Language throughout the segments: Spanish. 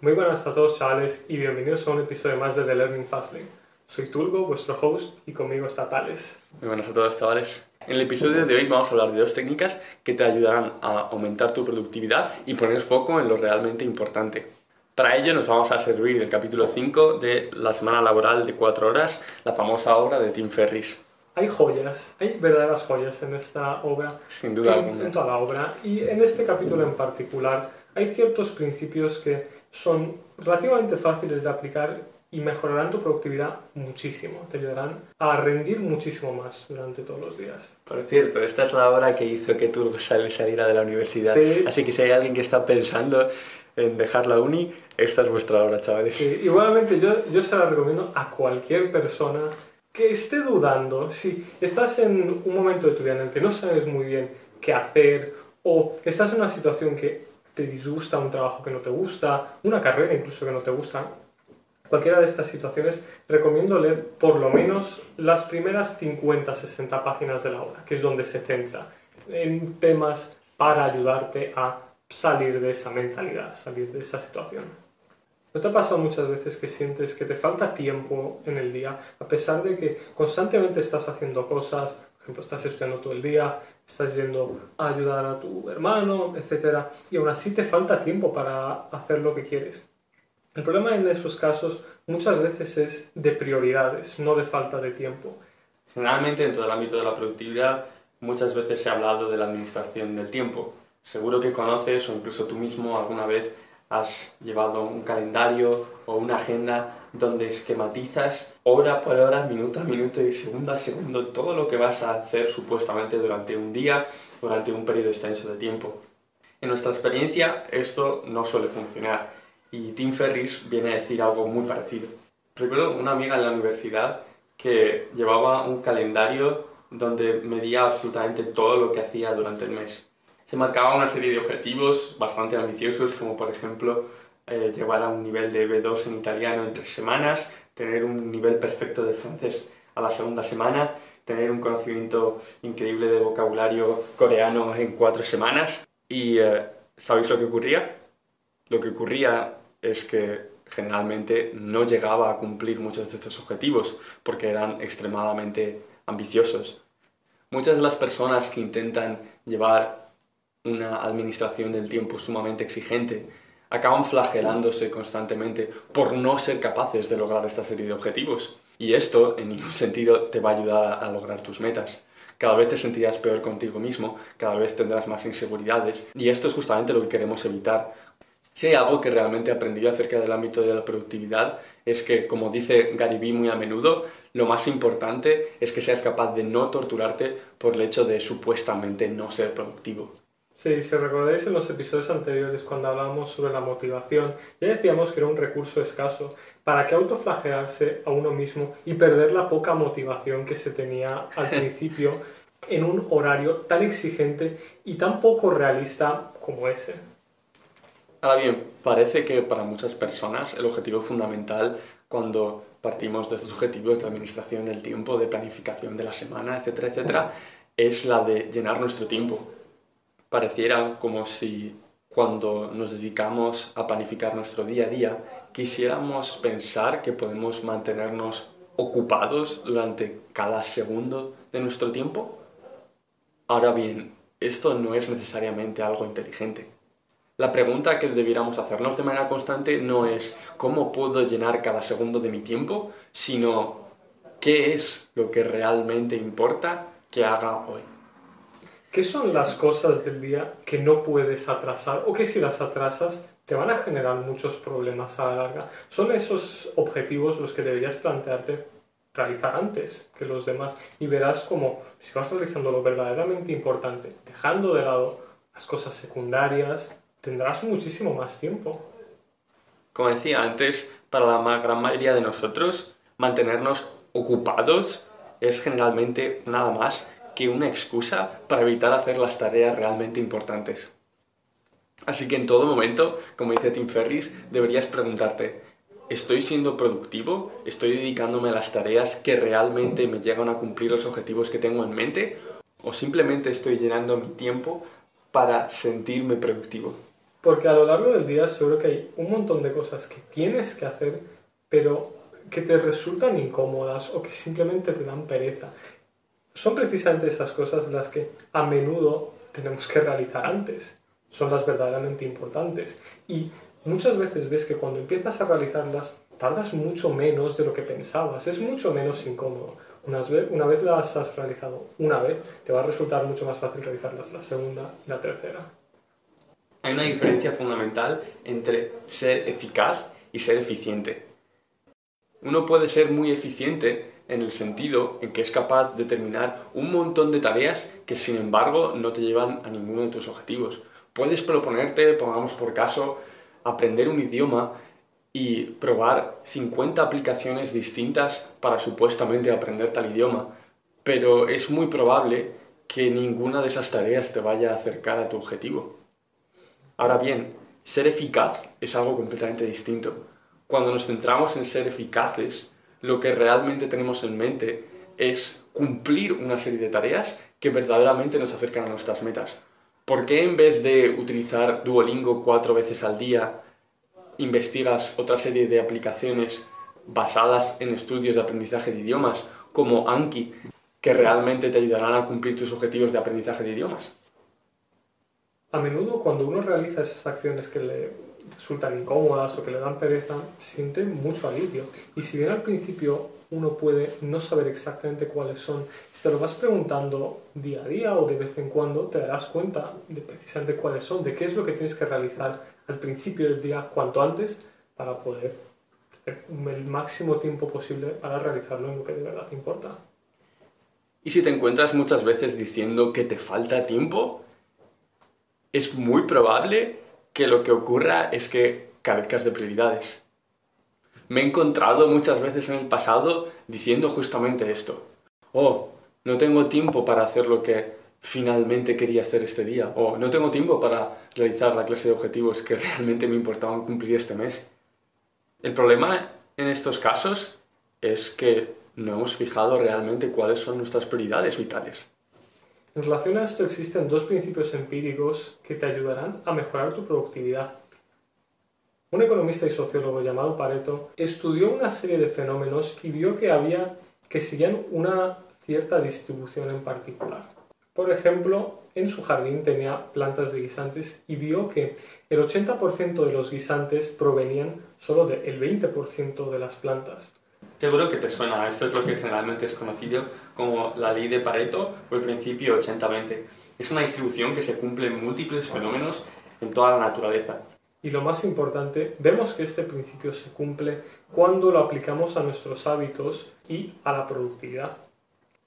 Muy buenas a todos chavales y bienvenidos a un episodio más de The Learning Fastlane. Soy Tulgo, vuestro host, y conmigo está Tales. Muy buenas a todos chavales. En el episodio de hoy vamos a hablar de dos técnicas que te ayudarán a aumentar tu productividad y poner foco en lo realmente importante. Para ello nos vamos a servir el capítulo 5 de la semana laboral de 4 horas, la famosa obra de Tim Ferriss. Hay joyas, hay verdaderas joyas en esta obra. Sin duda en, alguna. en toda la obra. Y en este capítulo en particular hay ciertos principios que son relativamente fáciles de aplicar y mejorarán tu productividad muchísimo. Te ayudarán a rendir muchísimo más durante todos los días. Por cierto, esta es la obra que hizo que tú sal- saliera de la universidad. Sí. Así que si hay alguien que está pensando en dejar la uni, esta es vuestra obra, chavales. Sí, igualmente yo, yo se la recomiendo a cualquier persona que esté dudando. Si estás en un momento de tu vida en el que no sabes muy bien qué hacer o estás en una situación que te disgusta, un trabajo que no te gusta, una carrera incluso que no te gusta, cualquiera de estas situaciones, recomiendo leer por lo menos las primeras 50-60 páginas de la obra, que es donde se centra en temas para ayudarte a salir de esa mentalidad, salir de esa situación. ¿No te ha pasado muchas veces que sientes que te falta tiempo en el día, a pesar de que constantemente estás haciendo cosas, ejemplo, estás estudiando todo el día, estás yendo a ayudar a tu hermano, etcétera, y aún así te falta tiempo para hacer lo que quieres? El problema en esos casos muchas veces es de prioridades, no de falta de tiempo. Generalmente en todo el ámbito de la productividad muchas veces se ha hablado de la administración del tiempo. Seguro que conoces o incluso tú mismo alguna vez has llevado un calendario o una agenda donde esquematizas hora por hora, minuto a minuto y segundo a segundo todo lo que vas a hacer supuestamente durante un día, durante un periodo extenso de tiempo. En nuestra experiencia esto no suele funcionar y Tim Ferriss viene a decir algo muy parecido. Recuerdo una amiga en la universidad que llevaba un calendario donde medía absolutamente todo lo que hacía durante el mes. Se marcaba una serie de objetivos bastante ambiciosos, como por ejemplo eh, llegar a un nivel de B2 en italiano en tres semanas, tener un nivel perfecto de francés a la segunda semana, tener un conocimiento increíble de vocabulario coreano en cuatro semanas. ¿Y eh, sabéis lo que ocurría? Lo que ocurría es que generalmente no llegaba a cumplir muchos de estos objetivos porque eran extremadamente ambiciosos. Muchas de las personas que intentan llevar una administración del tiempo sumamente exigente acaban flagelándose constantemente por no ser capaces de lograr esta serie de objetivos. Y esto en ningún sentido te va a ayudar a, lograr tus metas. Cada vez te sentirás peor contigo mismo, cada vez tendrás más inseguridades y esto es justamente lo que queremos evitar. Si hay algo que realmente he aprendido acerca del ámbito de la productividad es que, como dice Gary Vee muy a menudo, lo más importante es que seas capaz de no torturarte por el hecho de supuestamente no ser productivo. Sí, si recordáis en los episodios anteriores cuando hablábamos sobre la motivación, ya decíamos que era un recurso escaso. ¿Para qué autoflagelarse a uno mismo y perder la poca motivación que se tenía al principio en un horario tan exigente y tan poco realista como ese? Ahora bien, parece que para muchas personas el objetivo fundamental cuando partimos de estos objetivos de administración del tiempo, de planificación de la semana, etcétera, etcétera, es la de llenar nuestro tiempo. Pareciera como si cuando nos dedicamos a planificar nuestro día a día quisiéramos pensar que podemos mantenernos ocupados durante cada segundo de nuestro tiempo. Ahora bien, esto no es necesariamente algo inteligente. La pregunta que debiéramos hacernos de manera constante no es cómo puedo llenar cada segundo de mi tiempo, sino qué es lo que realmente importa que haga hoy. ¿Qué son las cosas del día que no puedes atrasar o que si las atrasas te van a generar muchos problemas a la larga? Son esos objetivos los que deberías plantearte realizar antes que los demás y verás como si vas realizando lo verdaderamente importante, dejando de lado las cosas secundarias, tendrás muchísimo más tiempo. Como decía antes, para la gran mayoría de nosotros, mantenernos ocupados es generalmente nada más que una excusa para evitar hacer las tareas realmente importantes. Así que en todo momento, como dice Tim Ferriss, deberías preguntarte, ¿estoy siendo productivo? ¿Estoy dedicándome a las tareas que realmente me llegan a cumplir los objetivos que tengo en mente? ¿O simplemente estoy llenando mi tiempo para sentirme productivo? Porque a lo largo del día seguro que hay un montón de cosas que tienes que hacer, pero que te resultan incómodas o que simplemente te dan pereza. Son precisamente esas cosas las que a menudo tenemos que realizar antes. Son las verdaderamente importantes. Y muchas veces ves que cuando empiezas a realizarlas tardas mucho menos de lo que pensabas. Es mucho menos incómodo. Una vez, las has realizado una vez, te va a resultar mucho más fácil realizarlas la segunda y la tercera. Hay una diferencia fundamental entre ser eficaz y ser eficiente. Uno puede ser muy eficiente en el sentido en que es capaz de terminar un montón de tareas que sin embargo no te llevan a ninguno de tus objetivos. Puedes proponerte, pongamos por caso, aprender un idioma y probar 50 aplicaciones distintas para supuestamente aprender tal idioma, pero es muy probable que ninguna de esas tareas te vaya a acercar a tu objetivo. Ahora bien, ser eficaz es algo completamente distinto. Cuando nos centramos en ser eficaces, lo que realmente tenemos en mente es cumplir una serie de tareas que verdaderamente nos acercan a nuestras metas. ¿Por qué en vez de utilizar Duolingo cuatro veces al día, investigas otra serie de aplicaciones basadas en estudios de aprendizaje de idiomas, como Anki, que realmente te ayudarán a cumplir tus objetivos de aprendizaje de idiomas? A menudo cuando uno realiza esas acciones que le resultan incómodas o que le dan pereza, siente mucho alivio. Y si bien al principio uno puede no saber exactamente cuáles son, si te lo vas preguntando día a día o de vez en cuando, te darás cuenta de precisamente cuáles son, de qué es lo que tienes que realizar al principio del día cuanto antes para poder tener el máximo tiempo posible para realizarlo en lo que de verdad te importa. Y si te encuentras muchas veces diciendo que te falta tiempo, es muy probable que lo que ocurra es que carezcas de prioridades. Me he encontrado muchas veces en el pasado diciendo justamente esto. Oh, no tengo tiempo para hacer lo que finalmente quería hacer este día. O no tengo tiempo para realizar la clase de objetivos que realmente me importaban cumplir este mes. El problema en estos casos es que no hemos fijado realmente cuáles son nuestras prioridades vitales. En relación a esto existen dos principios empíricos que te ayudarán a mejorar tu productividad. Un economista y sociólogo llamado Pareto estudió una serie de fenómenos y vio que había que seguían una cierta distribución en particular. Por ejemplo, en su jardín tenía plantas de guisantes y vio que el 80% de los guisantes provenían solo del 20% de las plantas. Seguro que te suena, esto es lo que generalmente es conocido como la ley de Pareto o el principio 80-20. Es una distribución que se cumple en múltiples fenómenos en toda la naturaleza. Y lo más importante, vemos que este principio se cumple cuando lo aplicamos a nuestros hábitos y a la productividad.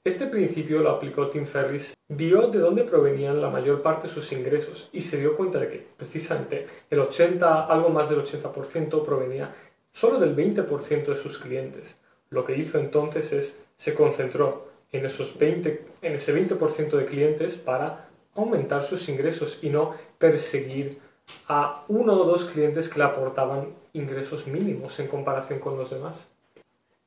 Este principio lo aplicó Tim Ferriss, vio de dónde provenían la mayor parte de sus ingresos y se dio cuenta de que precisamente el 80, algo más del 80% provenía solo del 20% de sus clientes. Lo que hizo entonces es, se concentró en, esos 20, en ese 20% de clientes para aumentar sus ingresos y no perseguir a uno o dos clientes que le aportaban ingresos mínimos en comparación con los demás.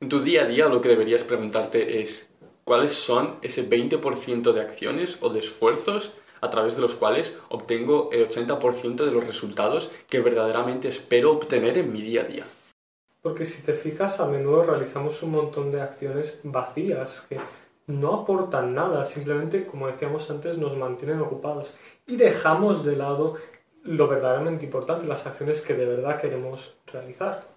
En tu día a día lo que deberías preguntarte es cuáles son ese 20% de acciones o de esfuerzos a través de los cuales obtengo el 80% de los resultados que verdaderamente espero obtener en mi día a día. Porque si te fijas, a menudo realizamos un montón de acciones vacías que no aportan nada, simplemente, como decíamos antes, nos mantienen ocupados y dejamos de lado lo verdaderamente importante, las acciones que de verdad queremos realizar.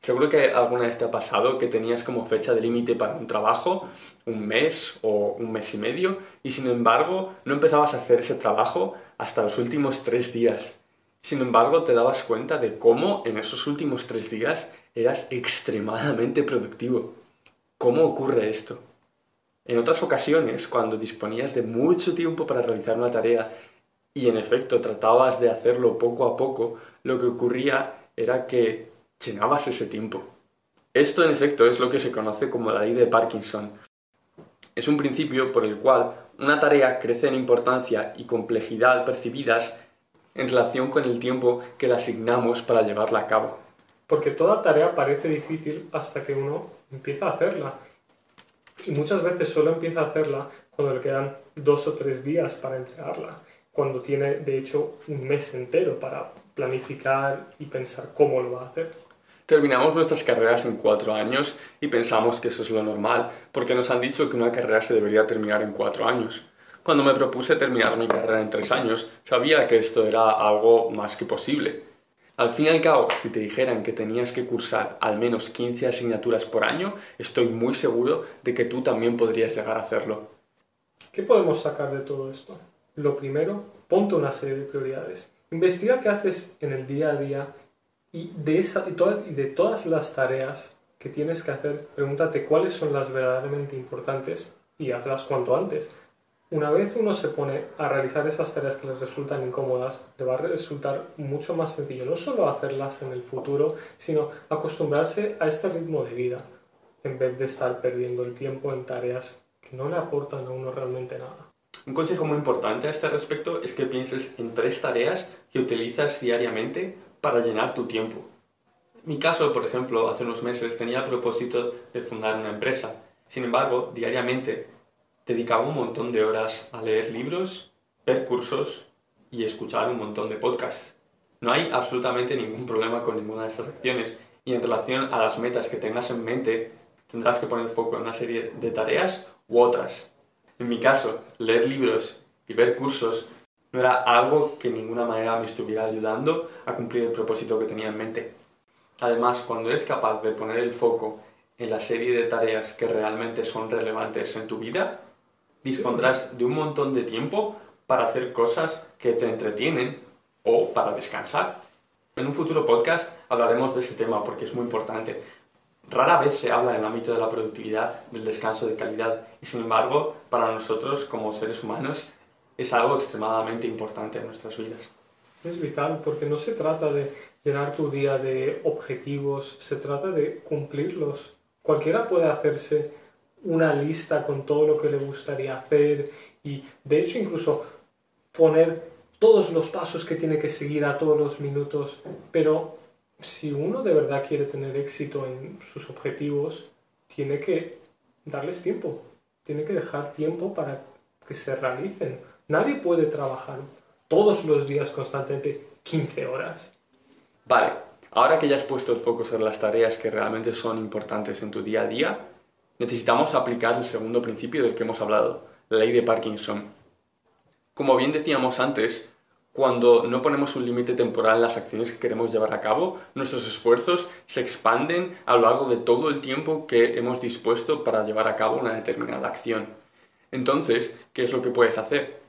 Seguro que alguna vez te ha pasado que tenías como fecha de límite para un trabajo un mes o un mes y medio y sin embargo no empezabas a hacer ese trabajo hasta los últimos tres días. Sin embargo te dabas cuenta de cómo en esos últimos tres días eras extremadamente productivo. ¿Cómo ocurre esto? En otras ocasiones, cuando disponías de mucho tiempo para realizar una tarea y en efecto tratabas de hacerlo poco a poco, lo que ocurría era que llenabas ese tiempo. Esto en efecto es lo que se conoce como la ley de Parkinson. Es un principio por el cual una tarea crece en importancia y complejidad percibidas en relación con el tiempo que le asignamos para llevarla a cabo porque toda tarea parece difícil hasta que uno empieza a hacerla. Y muchas veces solo empieza a hacerla cuando le quedan dos o tres días para entregarla. cuando tiene de hecho un mes entero para planificar y pensar cómo lo va a hacer. Terminamos nuestras carreras en cuatro años y pensamos que eso es lo normal, porque nos han dicho que una carrera se debería terminar en cuatro años. Cuando me propuse terminar mi carrera en tres años, sabía que esto era algo más que posible. Al fin y al cabo, si te dijeran que tenías que cursar al menos 15 asignaturas por año, estoy muy seguro de que tú también podrías llegar a hacerlo. ¿Qué podemos sacar de todo esto? Lo primero, ponte una serie de prioridades. Investiga qué haces en el día a día y de, esa, y, de todas las tareas que tienes que hacer, pregúntate cuáles son las verdaderamente importantes y hazlas cuanto antes. Una vez uno se pone a realizar esas tareas que le resultan incómodas, le va a resultar mucho más sencillo no solo hacerlas en el futuro, sino acostumbrarse a este ritmo de vida, en vez de estar perdiendo el tiempo en tareas que no le aportan a uno realmente nada. Un consejo muy importante a este respecto es que pienses en tres tareas que utilizas diariamente para llenar tu tiempo. En mi caso, por ejemplo, hace unos meses tenía el propósito de fundar una empresa. Sin embargo, diariamente dedicaba un montón de horas a leer libros, ver cursos y escuchar un montón de podcasts. No hay absolutamente ningún problema con ninguna de estas acciones y en relación a las metas que tengas en mente, tendrás que poner foco en una serie de tareas u otras. En mi caso, leer libros y ver cursos no era algo que de ninguna manera me estuviera ayudando a cumplir el propósito que tenía en mente. Además, cuando eres capaz de poner el foco en la serie de tareas que realmente son relevantes en tu vida, dispondrás de un montón de tiempo para hacer cosas que te entretienen o para descansar. En un futuro podcast hablaremos de ese tema porque es muy importante. Rara vez se habla en el ámbito de la productividad del descanso de calidad y sin embargo para nosotros como seres humanos es algo extremadamente importante en nuestras vidas. Es vital porque no se trata de llenar tu día de objetivos, se trata de cumplirlos. Cualquiera puede hacerse una lista con todo lo que le gustaría hacer y de hecho incluso poner todos los pasos que tiene que seguir a todos los minutos, pero si uno de verdad quiere tener éxito en sus objetivos, tiene que darles tiempo, tiene que dejar tiempo para que se realicen. Nadie puede trabajar todos los días constantemente 15 horas. Vale, ahora que ya has puesto el foco sobre las tareas que realmente son importantes en tu día a día, necesitamos aplicar el segundo principio del que hemos hablado, la ley de Parkinson. Como bien decíamos antes, cuando no ponemos un límite temporal en las acciones que queremos llevar a cabo, nuestros esfuerzos se expanden a lo largo de todo el tiempo que hemos dispuesto para llevar a cabo una determinada acción. Entonces, ¿qué es lo que puedes hacer?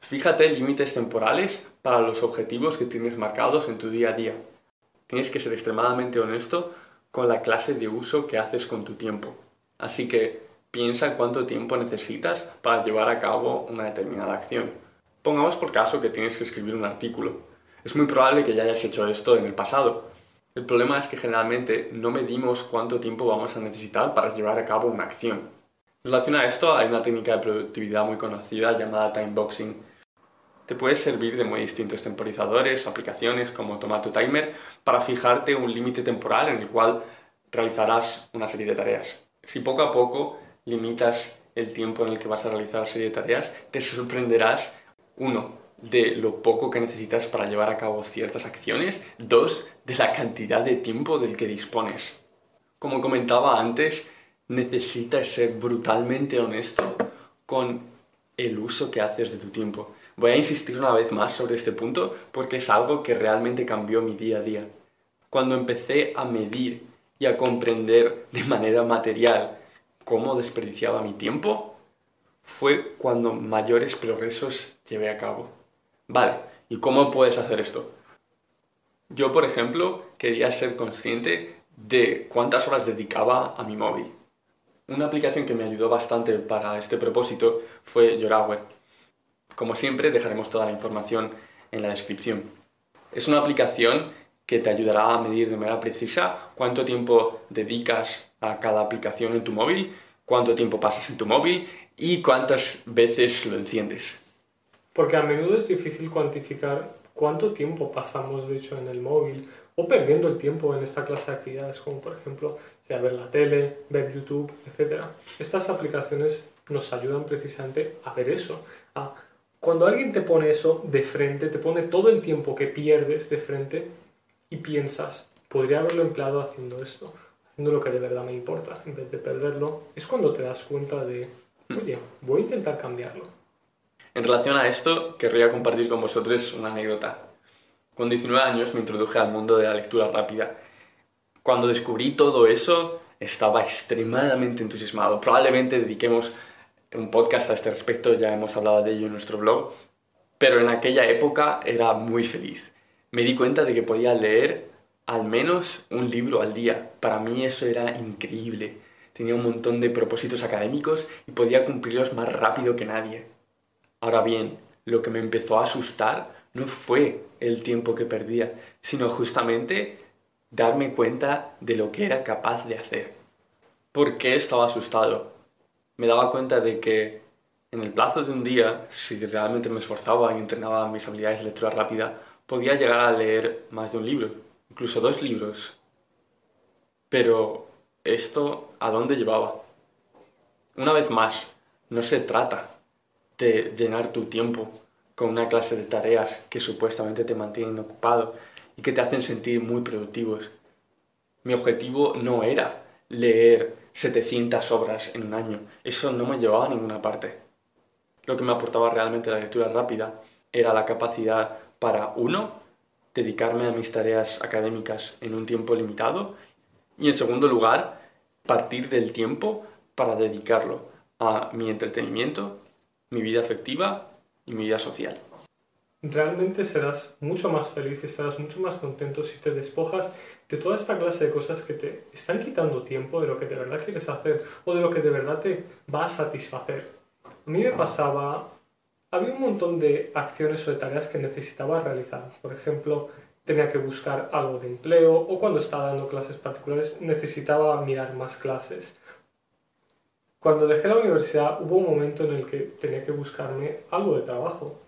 Fíjate límites temporales para los objetivos que tienes marcados en tu día a día. Tienes que ser extremadamente honesto con la clase de uso que haces con tu tiempo. Así que piensa cuánto tiempo necesitas para llevar a cabo una determinada acción. Pongamos por caso que tienes que escribir un artículo. Es muy probable que ya hayas hecho esto en el pasado. El problema es que generalmente no medimos cuánto tiempo vamos a necesitar para llevar a cabo una acción. En relación a esto, hay una técnica de productividad muy conocida llamada timeboxing. Te puede servir de muy distintos temporizadores, aplicaciones como Tomato Timer, para fijarte un límite temporal en el cual realizarás una serie de tareas. Si poco a poco limitas el tiempo en el que vas a realizar la serie de tareas, te sorprenderás uno, de lo poco que necesitas para llevar a cabo ciertas acciones. Dos, de la cantidad de tiempo del que dispones. Como comentaba antes, necesitas ser brutalmente honesto con el uso que haces de tu tiempo. Voy a insistir una vez más sobre este punto porque es algo que realmente cambió mi día a día. Cuando empecé a medir y a comprender de manera material cómo desperdiciaba mi tiempo, fue cuando mayores progresos llevé a cabo. Vale, ¿y cómo puedes hacer esto? Yo, por ejemplo, quería ser consciente de cuántas horas dedicaba a mi móvil. Una aplicación que me ayudó bastante para este propósito fue Yorawe. Como siempre, dejaremos toda la información en la descripción. Es una aplicación que te ayudará a medir de manera precisa cuánto tiempo dedicas a cada aplicación en tu móvil, cuánto tiempo pasas en tu móvil y cuántas veces lo enciendes. Porque a menudo es difícil cuantificar cuánto tiempo pasamos, de hecho, en el móvil o perdiendo el tiempo en esta clase de actividades, como por ejemplo, sea ver la tele, ver YouTube, etc. Estas aplicaciones nos ayudan precisamente a ver eso, a Cuando alguien te pone eso de frente, te pone todo el tiempo que pierdes de frente y piensas, podría haberlo empleado haciendo esto, haciendo lo que de verdad me importa, en vez de perderlo, es cuando te das cuenta de, oye, voy a intentar cambiarlo. En relación a esto, querría compartir con vosotros una anécdota. Con 19 años me introduje al mundo de la lectura rápida. Cuando descubrí todo eso, estaba extremadamente entusiasmado. Probablemente dediquemos un podcast a este respecto, ya hemos hablado de ello en nuestro blog, pero en aquella época era muy feliz. Me di cuenta de que podía leer al menos un libro al día. Para mí eso era increíble. Tenía un montón de propósitos académicos y podía cumplirlos más rápido que nadie. Ahora bien, lo que me empezó a asustar no fue el tiempo que perdía, sino justamente darme cuenta de lo que era capaz de hacer. ¿Por qué estaba asustado? Me daba cuenta de que en el plazo de un día, si realmente me esforzaba y entrenaba mis habilidades de lectura rápida, podía llegar a leer más de un libro, incluso dos libros. Pero, ¿esto a dónde llevaba? Una vez más, no se trata de llenar tu tiempo con una clase de tareas que supuestamente te mantienen ocupado y que te hacen sentir muy productivos. Mi objetivo no era leer 700 obras en un año, eso no me llevaba a ninguna parte. Lo que me aportaba realmente la lectura rápida era la capacidad para, uno, dedicarme a mis tareas académicas en un tiempo limitado y, en segundo lugar, partir del tiempo para dedicarlo a mi entretenimiento, mi vida afectiva y mi vida social. Realmente serás mucho más feliz y estarás mucho más contento si te despojas de toda esta clase de cosas que te están quitando tiempo de lo que de verdad quieres hacer o de lo que de verdad te va a satisfacer. A mí me pasaba, había un montón de acciones o de tareas que necesitaba realizar. Por ejemplo, tenía que buscar algo de empleo o cuando estaba dando clases particulares necesitaba mirar más clases. Cuando dejé la universidad hubo un momento en el que tenía que buscarme algo de trabajo.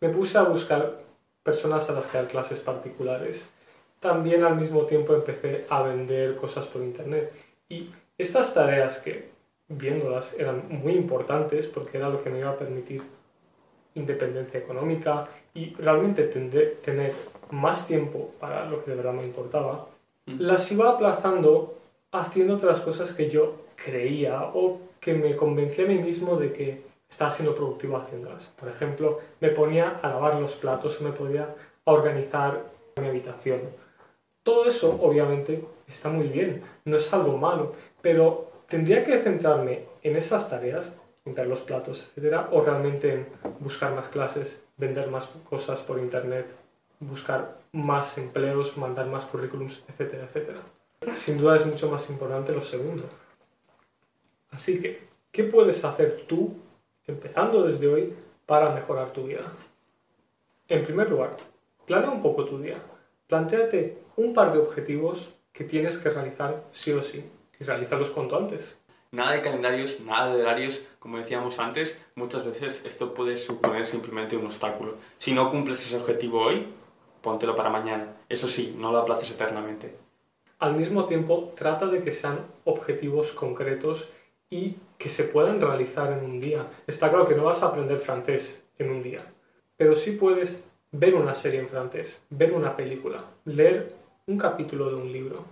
Me puse a buscar personas a las que dar clases particulares. También al mismo tiempo empecé a vender cosas por internet. Y estas tareas que, viéndolas, eran muy importantes porque era lo que me iba a permitir independencia económica y realmente tener más tiempo para lo que de verdad me importaba, las iba aplazando haciendo otras cosas que yo creía o que me convencía a mí mismo de que estaba siendo productivo haciéndolas. Por ejemplo, me ponía a lavar los platos o me podía a organizar mi habitación. Todo eso, obviamente, está muy bien, no es algo malo, pero tendría que centrarme en esas tareas, limpiar los platos, etcétera, o realmente en buscar más clases, vender más cosas por internet, buscar más empleos, mandar más currículums, etcétera, etcétera. Sin duda es mucho más importante lo segundo. Así que, ¿qué puedes hacer tú, empezando desde hoy, para mejorar tu vida? En primer lugar, planea un poco tu día. Plantéate un par de objetivos que tienes que realizar sí o sí y realízalos cuanto antes. Nada de calendarios, nada de horarios, como decíamos antes, muchas veces esto puede suponer simplemente un obstáculo. Si no cumples ese objetivo hoy, póntelo para mañana. Eso sí, no lo aplaces eternamente. Al mismo tiempo, trata de que sean objetivos concretos y que se puedan realizar en un día. Está claro que no vas a aprender francés en un día, pero sí puedes ver una serie en francés, ver una película, leer un capítulo de un libro.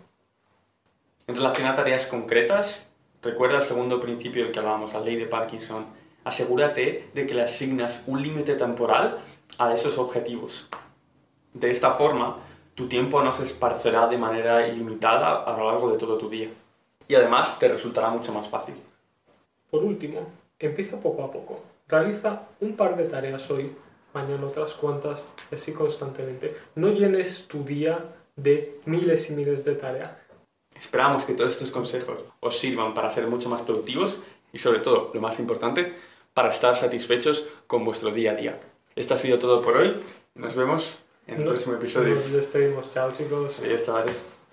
En relación a tareas concretas, recuerda el segundo principio del que hablábamos, la ley de Parkinson. Asegúrate de que le asignas un límite temporal a esos objetivos. De esta forma, tu tiempo no se esparcerá de manera ilimitada a lo largo de todo tu día. Y además te resultará mucho más fácil. Por último, empieza poco a poco. Realiza un par de tareas hoy, mañana otras cuantas, y así constantemente. No llenes tu día de miles y miles de tareas. Esperamos que todos estos consejos os sirvan para ser mucho más productivos y sobre todo, lo más importante, para estar satisfechos con vuestro día a día. Esto ha sido todo por hoy. Nos vemos en el próximo episodio. Nos despedimos. Chao chicos. Adiós, chavales.